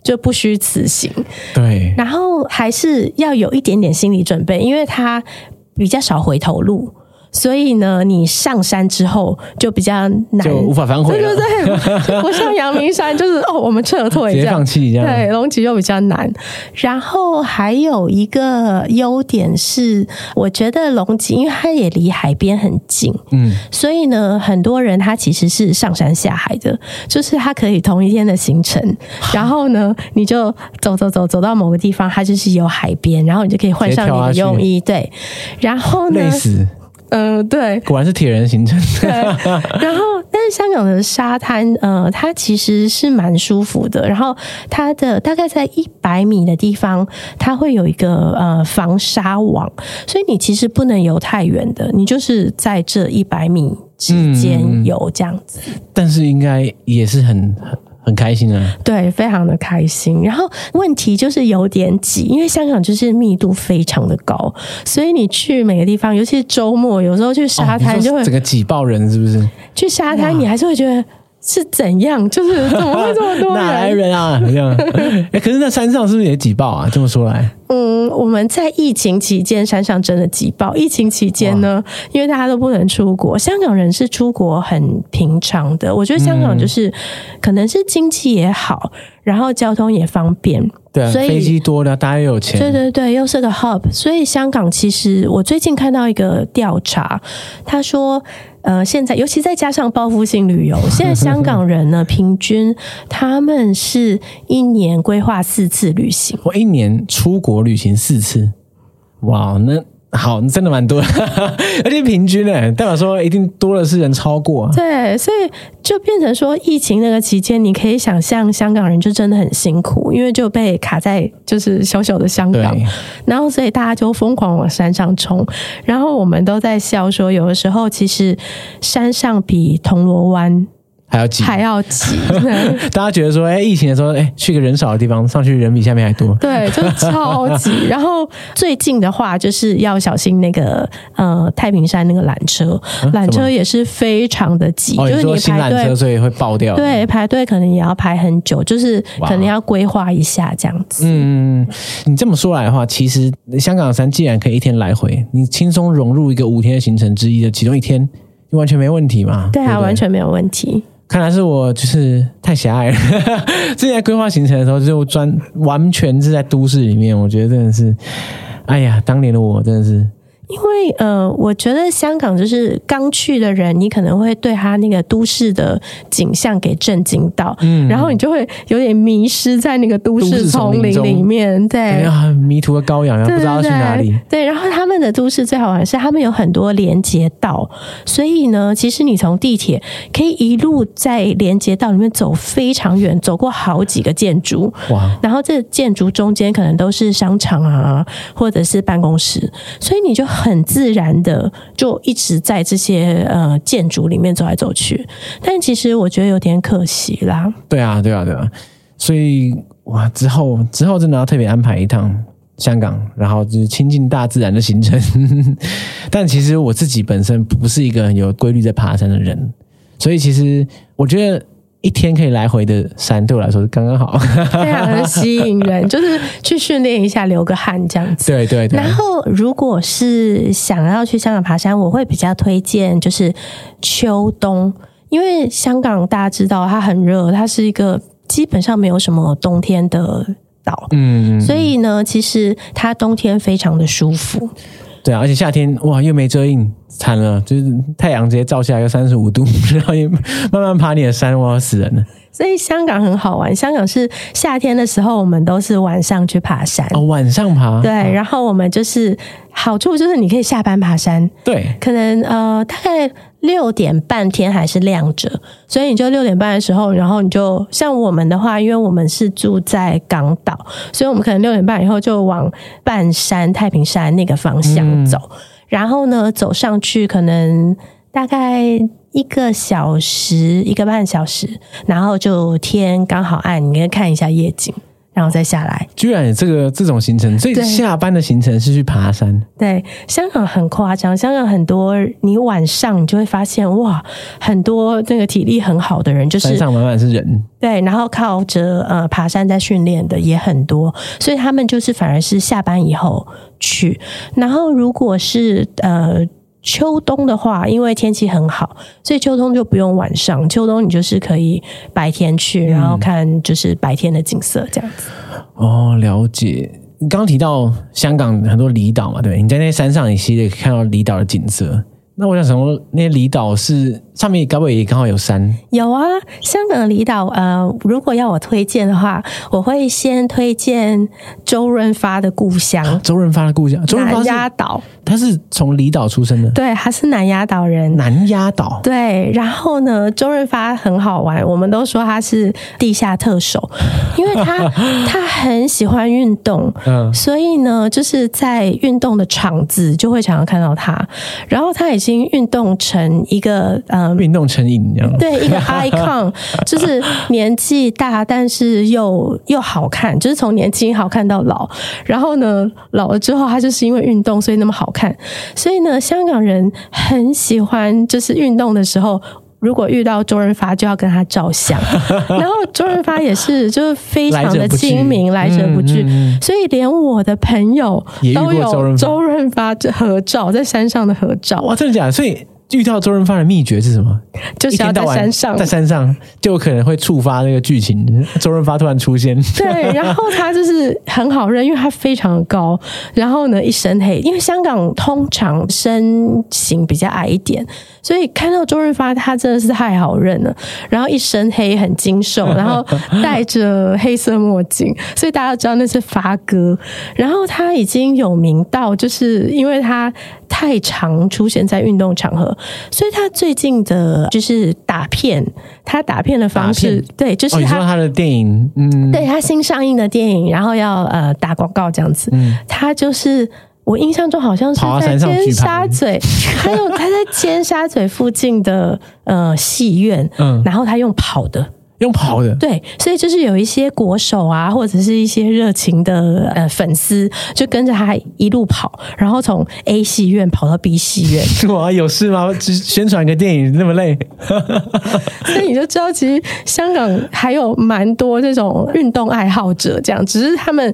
就不虚此行。对，然后还是要有一点点心理准备，因为它比较少回头路。所以呢，你上山之后就比较难，就无法反悔了。对对对，不像阳明山，就是哦，我们撤退，直接放弃这样。对，龙脊又比较难。然后还有一个优点是，我觉得龙脊因为它也离海边很近，嗯，所以呢，很多人他其实是上山下海的，就是他可以同一天的行程，然后呢，你就走走走走到某个地方，它就是有海边，然后你就可以换上你的泳衣，对，然后呢，累死。嗯、呃，对，果然是铁人行程。对，然后，但是香港的沙滩，呃，它其实是蛮舒服的。然后，它的大概在一百米的地方，它会有一个呃防沙网，所以你其实不能游太远的，你就是在这一百米之间游这样子。嗯、但是应该也是很。很开心啊，对，非常的开心。然后问题就是有点挤，因为香港就是密度非常的高，所以你去每个地方，尤其是周末，有时候去沙滩就会、哦、整个挤爆人，是不是？去沙滩你还是会觉得。是怎样？就是 怎么会这么多人？哪来人啊？这样？哎，可是那山上是不是也挤爆啊？这么说来，嗯，我们在疫情期间山上真的挤爆。疫情期间呢，因为大家都不能出国，香港人是出国很平常的。我觉得香港就是、嗯、可能是经济也好，然后交通也方便，对、啊，所以飞机多了，大家又有钱，对对对，又是个 hub。所以香港其实我最近看到一个调查，他说。呃，现在尤其再加上报复性旅游，现在香港人呢，平均他们是一年规划四次旅行。我一年出国旅行四次，哇，那。好，真的蛮多的，而且平均呢，代表说一定多的是人超过。对，所以就变成说，疫情那个期间，你可以想象香港人就真的很辛苦，因为就被卡在就是小小的香港，然后所以大家就疯狂往山上冲，然后我们都在笑说，有的时候其实山上比铜锣湾。还要挤，还要挤。大家觉得说，哎、欸，疫情的时候，哎、欸，去个人少的地方，上去人比下面还多。对，就超挤。然后最近的话，就是要小心那个呃太平山那个缆车，缆车也是非常的挤。哦、就是你排队，车所以会爆掉。对，排队可能也要排很久，就是可能要规划一下这样子。嗯，你这么说来的话，其实香港山既然可以一天来回，你轻松融入一个五天的行程之一的其中一天，完全没问题嘛？对啊，完全没有问题。看来是我就是太狭隘了。之前规划行程的时候，就专完全是在都市里面。我觉得真的是，哎呀，当年的我真的是。因为呃，我觉得香港就是刚去的人，你可能会对他那个都市的景象给震惊到，嗯，然后你就会有点迷失在那个都市丛林里面，对，迷途的羔羊，然后不知道去哪里。对，然后他们的都市最好玩是，他们有很多连接道，所以呢，其实你从地铁可以一路在连接道里面走非常远，走过好几个建筑，哇，然后这建筑中间可能都是商场啊，或者是办公室，所以你就。很自然的就一直在这些呃建筑里面走来走去，但其实我觉得有点可惜啦。对啊，对啊，对啊，所以哇，之后之后真的要特别安排一趟香港，然后就是亲近大自然的行程。但其实我自己本身不是一个很有规律在爬山的人，所以其实我觉得。一天可以来回的山，对我来说是刚刚好，非常的吸引人，就是去训练一下，流个汗这样子。对对对。然后，如果是想要去香港爬山，我会比较推荐就是秋冬，因为香港大家知道它很热，它是一个基本上没有什么冬天的岛，嗯，所以呢，其实它冬天非常的舒服。对啊，而且夏天哇又没遮阴，惨了，就是太阳直接照下来，又三十五度，然后又慢慢爬你的山，哇，死人了。所以香港很好玩，香港是夏天的时候，我们都是晚上去爬山。哦，晚上爬。对，然后我们就是好处就是你可以下班爬山。对，可能呃大概六点半天还是亮着，所以你就六点半的时候，然后你就像我们的话，因为我们是住在港岛，所以我们可能六点半以后就往半山太平山那个方向走，嗯、然后呢走上去可能大概。一个小时，一个半小时，然后就天刚好暗，你可以看一下夜景。然后再下来，居然有这个这种行程，所以下班的行程是去爬山。对，香港很夸张，香港很多你晚上你就会发现哇，很多那个体力很好的人，就是山上满满是人。对，然后靠着呃爬山在训练的也很多，所以他们就是反而是下班以后去。然后如果是呃。秋冬的话，因为天气很好，所以秋冬就不用晚上。秋冬你就是可以白天去，然后看就是白天的景色这样子。哦，了解。你刚刚提到香港很多离岛嘛，对，你在那山上，你其实可以看到离岛的景色。那我想说，那些离岛是上面该不会也刚好有山？有啊，香港的离岛，呃，如果要我推荐的话，我会先推荐周润发的故乡。周润发的故乡，周润发南丫岛，他是从离岛出生的。对，他是南丫岛人。南丫岛。对，然后呢，周润发很好玩，我们都说他是地下特首，因为他他很喜欢运动，嗯，所以呢，就是在运动的场子就会常常看到他，然后他也。已经运动成一个嗯，运动成瘾这样。对，一个 icon，就是年纪大，但是又又好看，就是从年轻好看到老。然后呢，老了之后，他就是因为运动，所以那么好看。所以呢，香港人很喜欢，就是运动的时候。如果遇到周润发，就要跟他照相。然后周润发也是，就是非常的精明，来者不拒。所以连我的朋友都有周润发的合照，在山上的合照。哇，真的假的？所以。遇到周润发的秘诀是什么？就是要在山上，在山上就有可能会触发那个剧情。周润发突然出现，对，然后他就是很好认，因为他非常的高，然后呢一身黑，因为香港通常身形比较矮一点，所以看到周润发他真的是太好认了。然后一身黑很精瘦，然后戴着黑色墨镜，所以大家都知道那是发哥。然后他已经有名到，就是因为他太常出现在运动场合。所以他最近的就是打片，他打片的方式，对，就是他、哦、你说他的电影，嗯，对他新上映的电影，然后要呃打广告这样子，嗯，他就是我印象中好像是在尖沙咀，还有他在尖沙咀附近的呃戏院，嗯，然后他用跑的。用跑的，对，所以就是有一些国手啊，或者是一些热情的呃粉丝，就跟着他一路跑，然后从 A 戏院跑到 B 戏院。哇，有事吗？只宣传个电影那么累？所以你就知道，其实香港还有蛮多这种运动爱好者，这样，只是他们。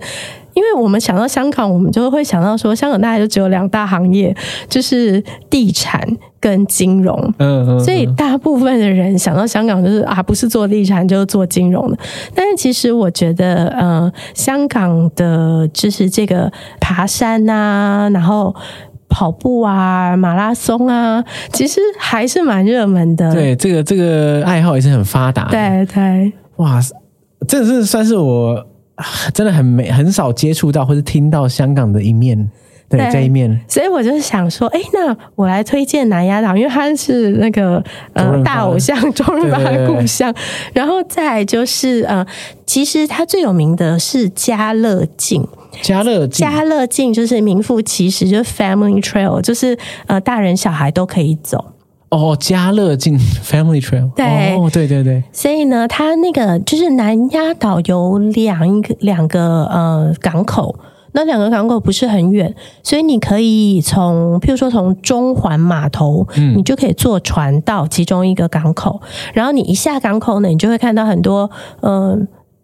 因为我们想到香港，我们就会想到说，香港大概就只有两大行业，就是地产跟金融。嗯嗯。所以大部分的人想到香港，就是啊，不是做地产就是做金融的。但是其实我觉得，呃，香港的就是这个爬山啊，然后跑步啊，马拉松啊，其实还是蛮热门的。对，这个这个爱好也是很发达。对对。哇，这是算是我。真的很没，很少接触到或是听到香港的一面，对，对这一面。所以我就想说，哎，那我来推荐南丫岛，因为它是那个呃大偶像周润发的故乡。然后再来就是呃，其实它最有名的是佳乐径，佳乐径，佳乐径就是名副其实，就是 Family Trail，就是呃大人小孩都可以走。哦，佳乐径 Family Trail，对，哦，对对对。所以呢，它那个就是南丫岛有两个两个呃港口，那两个港口不是很远，所以你可以从，譬如说从中环码头，嗯，你就可以坐船到其中一个港口，然后你一下港口呢，你就会看到很多嗯。呃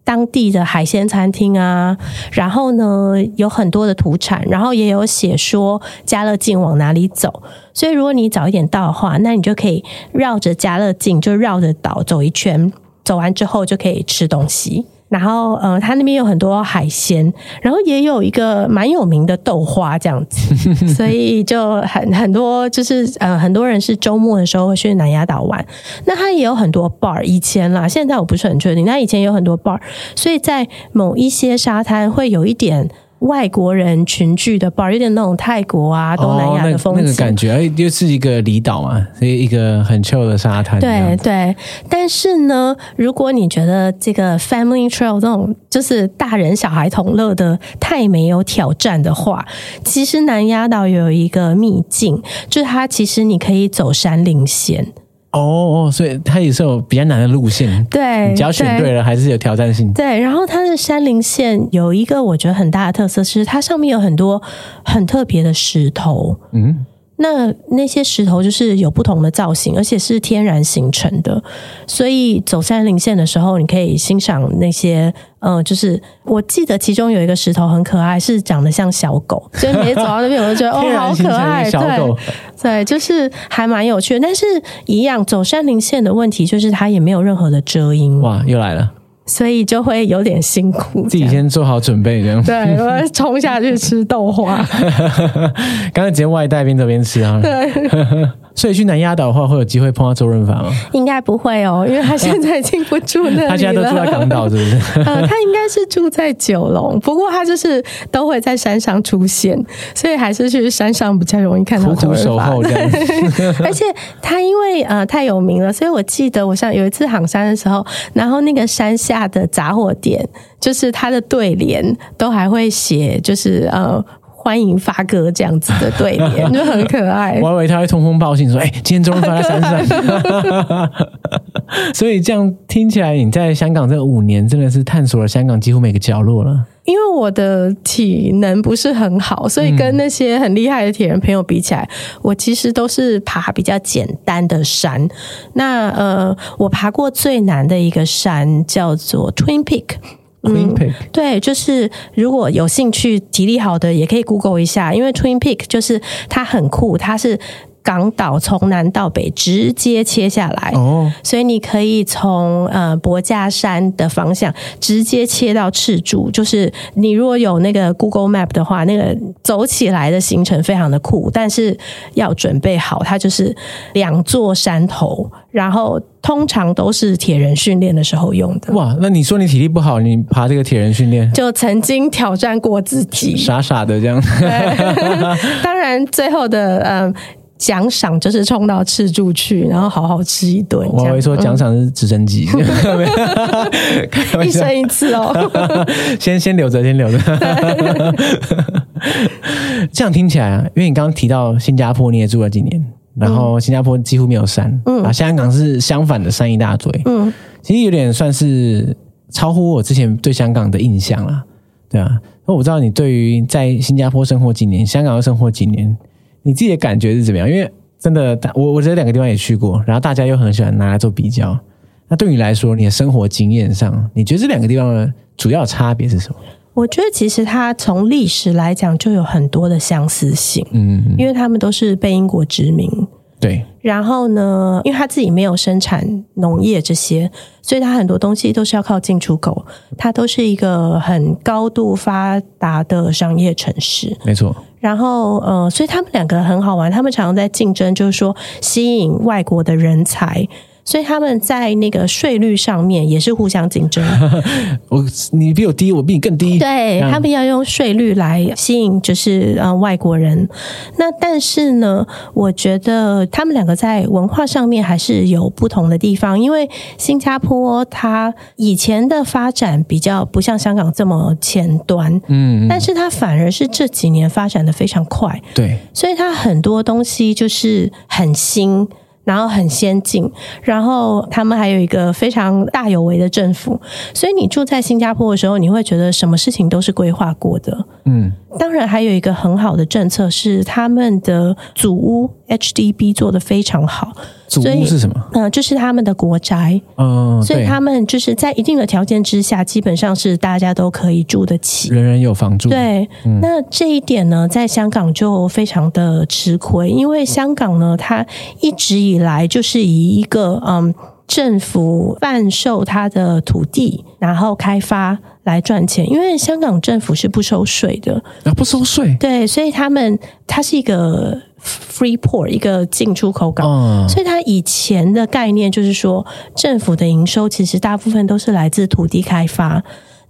当地的海鲜餐厅啊，然后呢，有很多的土产，然后也有写说佳乐径往哪里走，所以如果你早一点到的话，那你就可以绕着佳乐径就绕着岛走一圈，走完之后就可以吃东西。然后，呃，它那边有很多海鲜，然后也有一个蛮有名的豆花这样子，所以就很很多，就是呃，很多人是周末的时候会去南丫岛玩。那它也有很多 bar，以前啦，现在我不是很确定。那以前有很多 bar，所以在某一些沙滩会有一点。外国人群聚的 bar，有点那种泰国啊、东南亚的风情，哦、那，那个感觉，哎，又是一个离岛嘛，所以一个很 chill 的沙滩。对对，但是呢，如果你觉得这个 family trail 这种就是大人小孩同乐的太没有挑战的话，其实南丫岛有一个秘境，就是它其实你可以走山林线。哦，所以它也是有比较难的路线。对，你只要选对了，还是有挑战性。对，然后它的山林线有一个我觉得很大的特色是，它上面有很多很特别的石头。嗯。那那些石头就是有不同的造型，而且是天然形成的，所以走山林线的时候，你可以欣赏那些，呃，就是我记得其中有一个石头很可爱，是长得像小狗，所以每次走到那边，我就觉得哦，好可爱，对，对，就是还蛮有趣的。但是，一样走山林线的问题就是它也没有任何的遮阴。哇，又来了。所以就会有点辛苦，自己先做好准备这样。对，我要冲下去吃豆花。刚才直接外带边走边吃啊。对。所以去南丫岛的话，会有机会碰到周润发吗？应该不会哦，因为他现在已经不住那里了。他现在都住在港岛，是不是？呃，他应该是住在九龙，不过他就是都会在山上出现，所以还是去山上比较容易看到周润发。而且他因为呃太有名了，所以我记得我像有一次行山的时候，然后那个山下的杂货店，就是他的对联都还会写，就是呃。欢迎发哥这样子的对联就很可爱。我以为他会通风报信说：“哎、欸，今天中午发在山上。”所以这样听起来，你在香港这五年真的是探索了香港几乎每个角落了。因为我的体能不是很好，所以跟那些很厉害的铁人朋友比起来，嗯、我其实都是爬比较简单的山。那呃，我爬过最难的一个山叫做 Twin Peak。嗯，对，就是如果有兴趣、体力好的，也可以 Google 一下，因为 Twin Peak 就是它很酷，它是。港岛从南到北直接切下来，哦，所以你可以从呃博架山的方向直接切到赤柱，就是你如果有那个 Google Map 的话，那个走起来的行程非常的酷，但是要准备好，它就是两座山头，然后通常都是铁人训练的时候用的。哇，那你说你体力不好，你爬这个铁人训练，就曾经挑战过自己，傻傻的这样。当然，最后的嗯。呃奖赏就是冲到赤柱去，然后好好吃一顿。我会说奖赏是直升机，一生一次哦。先先留着，先留着。这样听起来啊，因为你刚刚提到新加坡，你也住了几年，然后新加坡几乎没有山，嗯，啊，香港是相反的，山一大堆，嗯，其实有点算是超乎我之前对香港的印象了，对啊。那我不知道你对于在新加坡生活几年，香港又生活几年。你自己的感觉是怎么样？因为真的，我我这两个地方也去过，然后大家又很喜欢拿来做比较。那对你来说，你的生活经验上，你觉得这两个地方的主要差别是什么？我觉得其实它从历史来讲就有很多的相似性，嗯，因为他们都是被英国殖民，对。然后呢，因为他自己没有生产农业这些，所以他很多东西都是要靠进出口。它都是一个很高度发达的商业城市，没错。然后，呃，所以他们两个很好玩，他们常常在竞争，就是说吸引外国的人才。所以他们在那个税率上面也是互相竞争。我你比我低，我比你更低。对，他们要用税率来吸引，就是呃外国人。那但是呢，我觉得他们两个在文化上面还是有不同的地方。因为新加坡它以前的发展比较不像香港这么前端，嗯，嗯，但是它反而是这几年发展的非常快。对，所以它很多东西就是很新。然后很先进，然后他们还有一个非常大有为的政府，所以你住在新加坡的时候，你会觉得什么事情都是规划过的。嗯，当然还有一个很好的政策是他们的祖屋 HDB 做得非常好。祖屋是什么？嗯、呃，就是他们的国宅。嗯，所以他们就是在一定的条件之下，基本上是大家都可以住得起，人人有房住。对，嗯、那这一点呢，在香港就非常的吃亏，因为香港呢，它一直以来就是以一个嗯。政府贩售它的土地，然后开发来赚钱。因为香港政府是不收税的啊，不收税。对，所以他们它是一个 free port，一个进出口港。嗯，所以它以前的概念就是说，政府的营收其实大部分都是来自土地开发。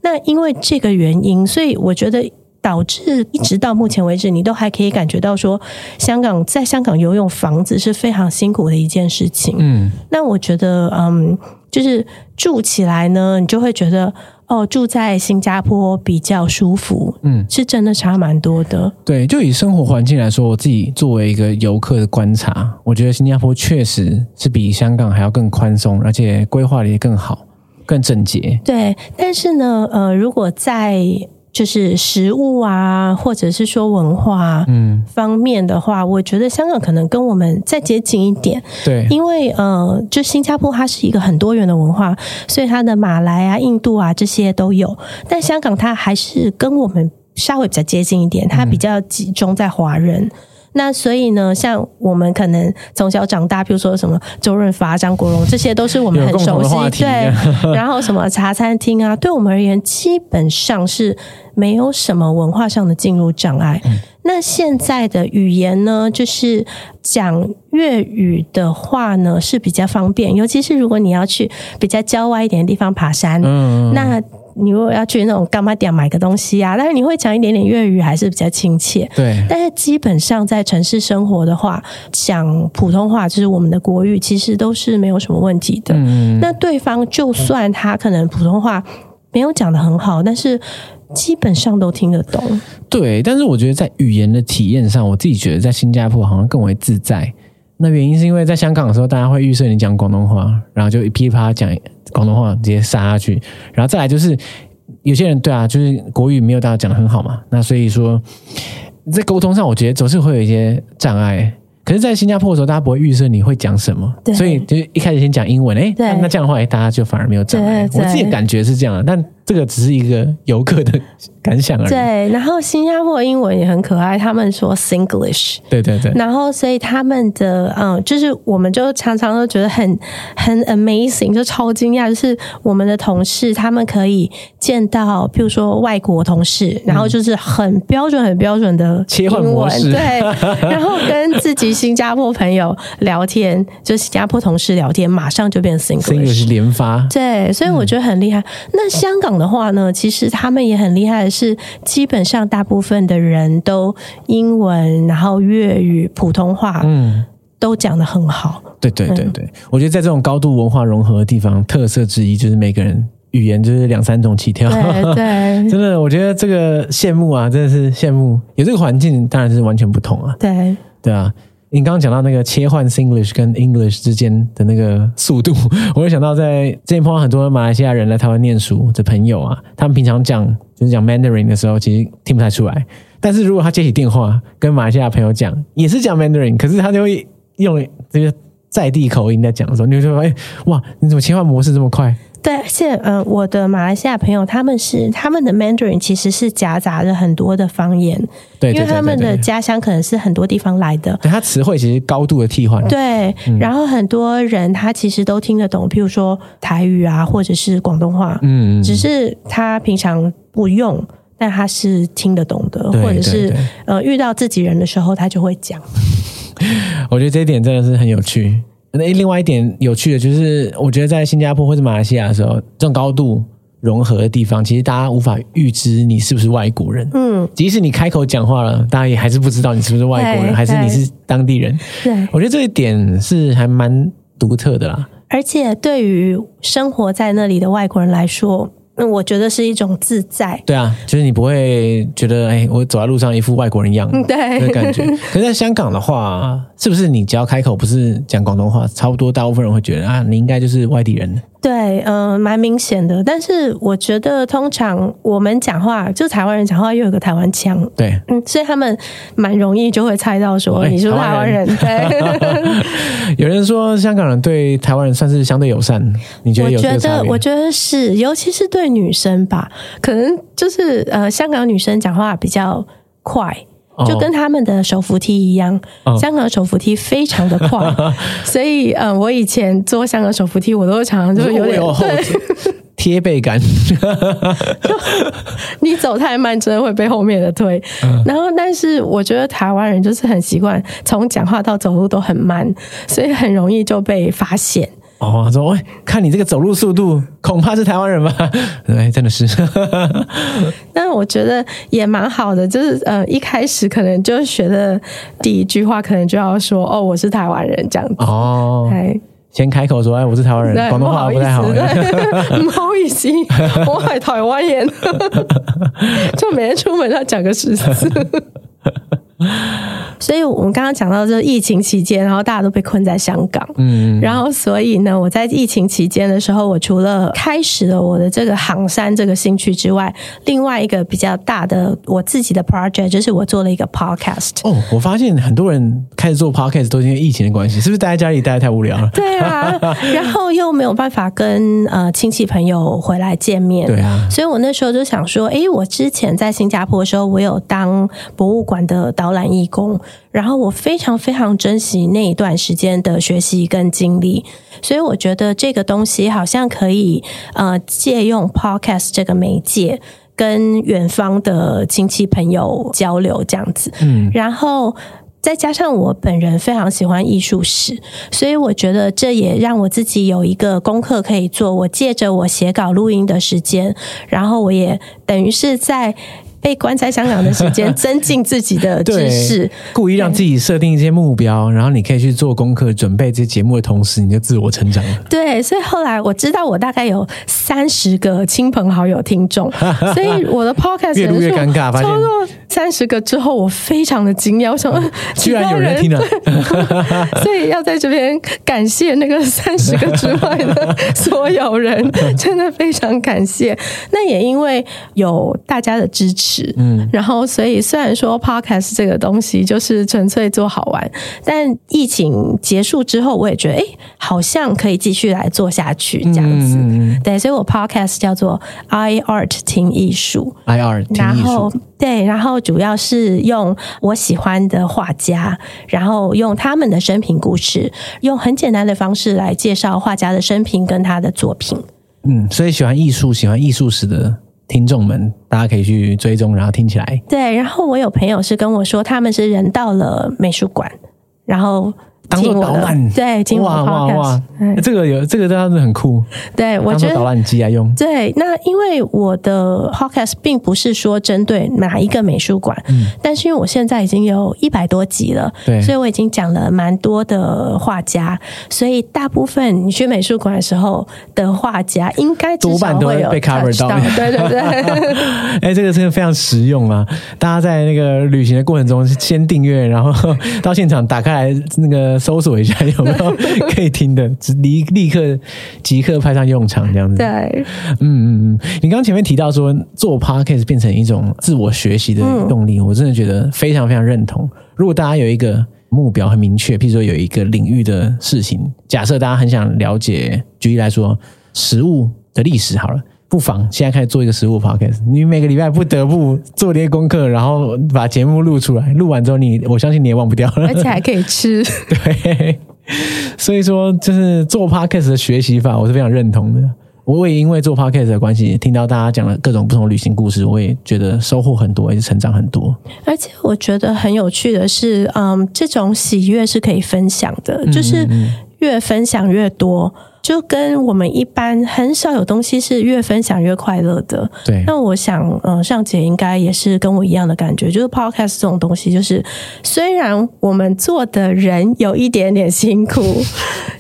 那因为这个原因，所以我觉得。导致一直到目前为止，你都还可以感觉到说，香港在香港游泳房子是非常辛苦的一件事情。嗯，那我觉得，嗯，就是住起来呢，你就会觉得，哦，住在新加坡比较舒服，嗯，是真的差蛮多的。对，就以生活环境来说，我自己作为一个游客的观察，我觉得新加坡确实是比香港还要更宽松，而且规划的也更好、更整洁。对，但是呢，呃，如果在就是食物啊，或者是说文化嗯方面的话，嗯，我觉得香港可能跟我们再接近一点。对，因为呃，就新加坡它是一个很多元的文化，所以它的马来啊、印度啊这些都有。但香港它还是跟我们稍微比较接近一点，它比较集中在华人。嗯那所以呢，像我们可能从小长大，比如说什么周润发、张国荣，这些都是我们很熟悉。对，然后什么茶餐厅啊，对我们而言基本上是没有什么文化上的进入障碍。嗯。那现在的语言呢，就是讲粤语的话呢是比较方便，尤其是如果你要去比较郊外一点的地方爬山，嗯，那。你如果要去那种干妈店买个东西啊，但是你会讲一点点粤语，还是比较亲切。对。但是基本上在城市生活的话，讲普通话就是我们的国语，其实都是没有什么问题的。嗯。那对方就算他可能普通话没有讲得很好，但是基本上都听得懂。对。但是我觉得在语言的体验上，我自己觉得在新加坡好像更为自在。那原因是因为在香港的时候，大家会预设你讲广东话，然后就一噼啪讲广东话直接杀下去，然后再来就是有些人对啊，就是国语没有大家讲的很好嘛，那所以说在沟通上，我觉得总是会有一些障碍。可是，在新加坡的时候，大家不会预设你会讲什么，所以就一开始先讲英文，哎，那这样的话，大家就反而没有障碍。我自己的感觉是这样，但这个只是一个游客的感想而已。对，然后新加坡英文也很可爱，他们说 Singlish。对对对。然后，所以他们的嗯，就是我们就常常都觉得很很 amazing，就超惊讶，就是我们的同事他们可以见到，譬如说外国同事，然后就是很标准、很标准的切换模式，对，然后跟自己新加坡朋友聊天，就新加坡同事聊天，马上就变 Singlish 连发。对，所以我觉得很厉害。嗯、那香港的话呢，其实他们也很厉害的是，基本上大部分的人都英文，然后粤语、普通话，嗯，都讲得很好。对对对对，我觉得在这种高度文化融合的地方，特色之一就是每个人语言就是两三种起跳。对，对 真的，我觉得这个羡慕啊，真的是羡慕。有这个环境，当然是完全不同啊。对对啊。你刚刚讲到那个切换 Singlish 跟 English 之间的那个速度，我会想到在之前碰到很多马来西亚人来台湾念书的朋友啊，他们平常讲就是讲 Mandarin 的时候，其实听不太出来。但是如果他接起电话跟马来西亚朋友讲，也是讲 Mandarin，可是他就会用这个在地口音在讲的时候，你就会发现，哇，你怎么切换模式这么快？对，而且嗯、呃，我的马来西亚朋友他们是他们的 Mandarin 其实是夹杂着很多的方言，对，因为他们的家乡可能是很多地方来的，对，他词汇其实高度的替换，对、嗯，然后很多人他其实都听得懂，譬如说台语啊，或者是广东话，嗯，只是他平常不用，但他是听得懂的，或者是呃遇到自己人的时候他就会讲。我觉得这一点真的是很有趣。那另外一点有趣的就是，我觉得在新加坡或者马来西亚的时候，这种高度融合的地方，其实大家无法预知你是不是外国人。嗯，即使你开口讲话了，大家也还是不知道你是不是外国人，还是你是当地人。对，我觉得这一点是还蛮独特的啦。而且对于生活在那里的外国人来说。嗯，我觉得是一种自在。对啊，就是你不会觉得，哎，我走在路上一副外国人样，对的感觉。可是在香港的话，是不是你只要开口不是讲广东话，差不多大部分人会觉得啊，你应该就是外地人。对，嗯、呃，蛮明显的。但是我觉得，通常我们讲话，就台湾人讲话又有个台湾腔，对，嗯，所以他们蛮容易就会猜到说你是台湾人。欸、人 对，有人说香港人对台湾人算是相对友善，你觉得有？我觉得，我觉得是，尤其是对女生吧，可能就是呃，香港女生讲话比较快。就跟他们的手扶梯一样，哦、香港的手扶梯非常的快，哦、所以嗯、呃，我以前坐香港手扶梯，我都常常就有点贴背感，你走太慢，真的会被后面的推。嗯、然后，但是我觉得台湾人就是很习惯从讲话到走路都很慢，所以很容易就被发现。哦，说喂，看你这个走路速度，恐怕是台湾人吧？对，真的是。但我觉得也蛮好的，就是呃，一开始可能就学的第一句话，可能就要说哦，我是台湾人这样子。哦，先开口说：“哎，我是台湾人，广东话不太好。”不好意思，我系台湾人，就每天出门要讲个十次。所以，我们刚刚讲到，就是疫情期间，然后大家都被困在香港，嗯，然后，所以呢，我在疫情期间的时候，我除了开始了我的这个行山这个兴趣之外，另外一个比较大的我自己的 project 就是我做了一个 podcast。哦，我发现很多人开始做 podcast 都是因为疫情的关系，是不是待在家里待的太无聊了？对啊，然后又没有办法跟呃亲戚朋友回来见面，对啊，所以我那时候就想说，哎，我之前在新加坡的时候，我有当博物馆的导览义工。然后我非常非常珍惜那一段时间的学习跟经历，所以我觉得这个东西好像可以呃借用 Podcast 这个媒介跟远方的亲戚朋友交流这样子。嗯，然后再加上我本人非常喜欢艺术史，所以我觉得这也让我自己有一个功课可以做。我借着我写稿录音的时间，然后我也等于是在。被关在香港的时间，增进自己的知识，故意让自己设定一些目标，然后你可以去做功课，准备这节目的同时，你就自我成长了。对，所以后来我知道我大概有三十个亲朋好友听众，所以我的 podcast 越录越尴尬。发现超过三十个之后，我非常的惊讶，我想，居然有人听了，所以要在这边感谢那个三十个之外的所有人，真的非常感谢。那也因为有大家的支持。嗯，然后所以虽然说 podcast 这个东西就是纯粹做好玩，但疫情结束之后，我也觉得哎，好像可以继续来做下去这样子。嗯、对，所以我 podcast 叫做 i art 听艺术，i art 听艺术。然后对，然后主要是用我喜欢的画家，然后用他们的生平故事，用很简单的方式来介绍画家的生平跟他的作品。嗯，所以喜欢艺术、喜欢艺术史的。听众们，大家可以去追踪，然后听起来。对，然后我有朋友是跟我说，他们是人到了美术馆，然后。当做导览，对，哇哇哇！这个有这个真的很酷。对，我觉得导览机来用。对，那因为我的 podcast 并不是说针对哪一个美术馆，嗯，但是因为我现在已经有一百多集了，对，所以我已经讲了蛮多的画家，所以大部分你去美术馆的时候的画家，应该多半都会被 cover 到。对对 对。哎，这个真的非常实用啊！大家在那个旅行的过程中，先订阅，然后到现场打开来那个。搜索一下有没有可以听的，立立刻即刻派上用场这样子。对，嗯嗯嗯，你刚刚前面提到说做 podcast 变成一种自我学习的动力，嗯，我真的觉得非常非常认同。如果大家有一个目标很明确，譬如说有一个领域的事情，假设大家很想了解，举例来说，食物的历史好了。不妨现在开始做一个食物 podcast，你每个礼拜不得不做这些功课，然后把节目录出来。录完之后你，我相信你也忘不掉了，而且还可以吃。对，所以说就是做 podcast 的学习法，我是非常认同的。我也因为做 podcast 的关系，听到大家讲了各种不同旅行故事，我也觉得收获很多，也是成长很多。而且我觉得很有趣的是，嗯，这种喜悦是可以分享的，就是越分享越多。就跟我们一般很少有东西是越分享越快乐的。对。那我想，嗯，尚姐应该也是跟我一样的感觉，就是 podcast 这种东西，就是虽然我们做的人有一点点辛苦，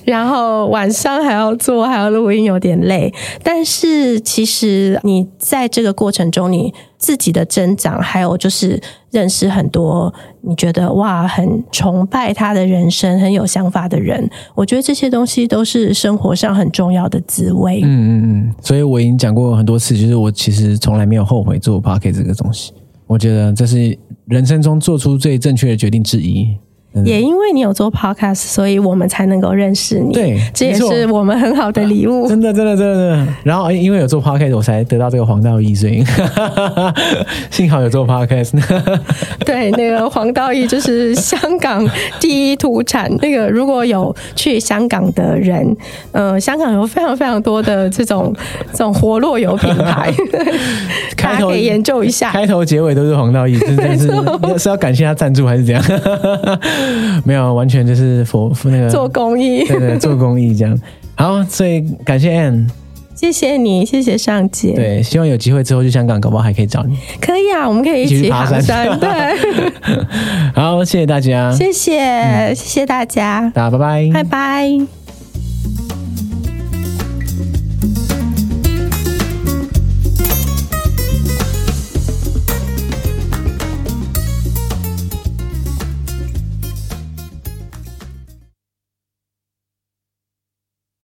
然后晚上还要做，还要录音，有点累，但是其实你在这个过程中，你自己的增长，还有就是认识很多。你觉得哇，很崇拜他的人生，很有想法的人，我觉得这些东西都是生活上很重要的滋味。嗯嗯嗯，所以我已经讲过很多次，就是我其实从来没有后悔做 Podcast 这个东西。我觉得这是人生中做出最正确的决定之一。也因为你有做 podcast，所以我们才能够认识你。对，这也是我们很好的礼物。真的，真的，真的，真的。然后，因为有做 podcast，我才得到这个黄道益，所以 幸好有做 podcast。对，那个黄道益就是香港第一土产。那个如果有去香港的人，呃，香港有非常非常多的这种这种活络油品牌，大家可以研究一下。开头结尾都是黄道益，真的是是要感谢他赞助还是怎样？没有，完全就是佛那个做公益，对对，做公益这样。好，所以感谢 Ann，谢谢你，谢谢尚姐。对，希望有机会之后去香港，搞不好还可以找你。可以啊，我们可以一起爬山。对，好，谢谢大家，谢谢，谢谢大家，大家拜拜，拜拜。